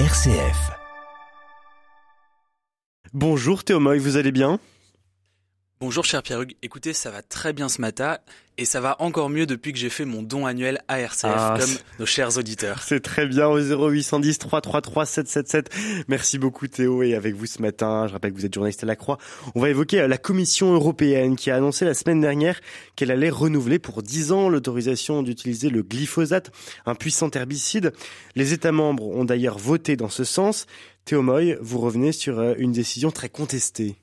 RCF. Bonjour Théo Moy, vous allez bien? Bonjour cher Pierre-Hugues, écoutez, ça va très bien ce matin et ça va encore mieux depuis que j'ai fait mon don annuel à RCF, Ah, comme nos chers auditeurs. C'est très bien au 0810 333 777. Merci beaucoup Théo et avec vous ce matin, je rappelle que vous êtes journaliste à la Croix. On va évoquer euh, la Commission européenne qui a annoncé la semaine dernière qu'elle allait renouveler pour 10 ans l'autorisation d'utiliser le glyphosate, un puissant herbicide. Les États membres ont d'ailleurs voté dans ce sens. Théo Moy, vous revenez sur euh, une décision très contestée.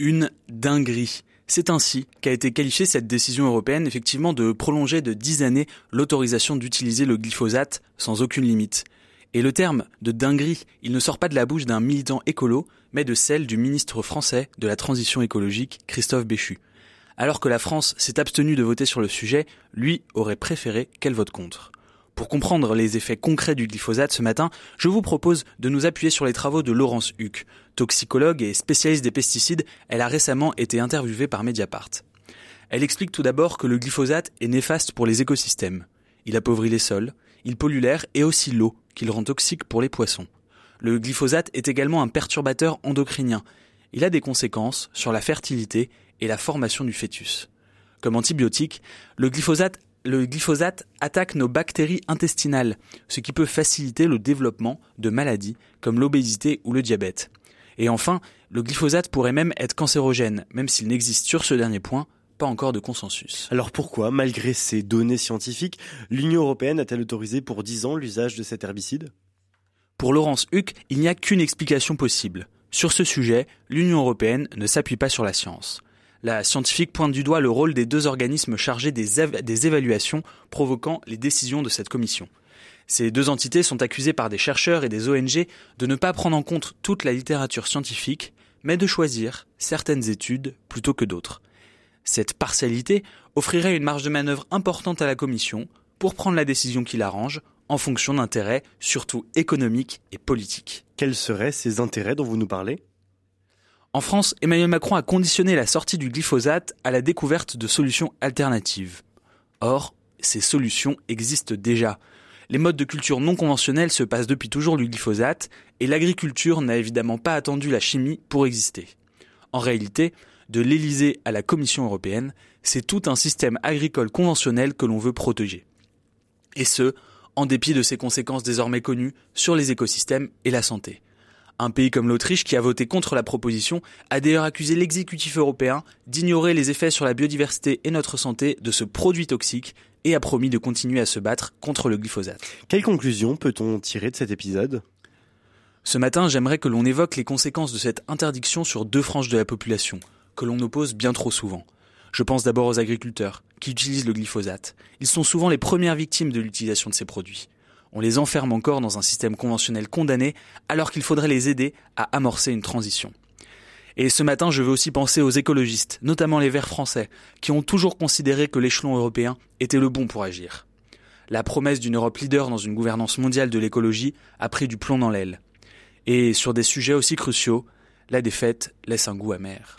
Une dinguerie. C'est ainsi qu'a été qualifiée cette décision européenne effectivement de prolonger de 10 années l'autorisation d'utiliser le glyphosate sans aucune limite. Et le terme de dinguerie, il ne sort pas de la bouche d'un militant écolo, mais de celle du ministre français de la transition écologique, Christophe Béchu. Alors que la France s'est abstenue de voter sur le sujet, lui aurait préféré qu'elle vote contre. Pour comprendre les effets concrets du glyphosate ce matin, je vous propose de nous appuyer sur les travaux de Laurence Huck. Toxicologue et spécialiste des pesticides, elle a récemment été interviewée par Mediapart. Elle explique tout d'abord que le glyphosate est néfaste pour les écosystèmes. Il appauvrit les sols, il pollue l'air et aussi l'eau, qu'il rend toxique pour les poissons. Le glyphosate est également un perturbateur endocrinien. Il a des conséquences sur la fertilité et la formation du fœtus. Comme antibiotique, le glyphosate, le glyphosate attaque nos bactéries intestinales, ce qui peut faciliter le développement de maladies comme l'obésité ou le diabète. Et enfin, le glyphosate pourrait même être cancérogène, même s'il n'existe sur ce dernier point pas encore de consensus. Alors pourquoi, malgré ces données scientifiques, l'Union européenne a-t-elle autorisé pour 10 ans l'usage de cet herbicide? Pour Laurence Huck, il n'y a qu'une explication possible. Sur ce sujet, l'Union européenne ne s'appuie pas sur la science. La scientifique pointe du doigt le rôle des deux organismes chargés des, éva- des évaluations provoquant les décisions de cette commission. Ces deux entités sont accusées par des chercheurs et des ONG de ne pas prendre en compte toute la littérature scientifique, mais de choisir certaines études plutôt que d'autres. Cette partialité offrirait une marge de manœuvre importante à la Commission pour prendre la décision qui l'arrange en fonction d'intérêts surtout économiques et politiques. Quels seraient ces intérêts dont vous nous parlez? En France, Emmanuel Macron a conditionné la sortie du glyphosate à la découverte de solutions alternatives. Or, ces solutions existent déjà. Les modes de culture non conventionnels se passent depuis toujours du glyphosate et l'agriculture n'a évidemment pas attendu la chimie pour exister. En réalité, de l'Élysée à la Commission européenne, c'est tout un système agricole conventionnel que l'on veut protéger. Et ce, en dépit de ses conséquences désormais connues sur les écosystèmes et la santé. Un pays comme l'Autriche, qui a voté contre la proposition, a d'ailleurs accusé l'exécutif européen d'ignorer les effets sur la biodiversité et notre santé de ce produit toxique et a promis de continuer à se battre contre le glyphosate. Quelles conclusions peut-on tirer de cet épisode? Ce matin, j'aimerais que l'on évoque les conséquences de cette interdiction sur deux franges de la population, que l'on oppose bien trop souvent. Je pense d'abord aux agriculteurs, qui utilisent le glyphosate. Ils sont souvent les premières victimes de l'utilisation de ces produits. On les enferme encore dans un système conventionnel condamné, alors qu'il faudrait les aider à amorcer une transition. Et ce matin, je veux aussi penser aux écologistes, notamment les Verts français, qui ont toujours considéré que l'échelon européen était le bon pour agir. La promesse d'une Europe leader dans une gouvernance mondiale de l'écologie a pris du plomb dans l'aile. Et sur des sujets aussi cruciaux, la défaite laisse un goût amer.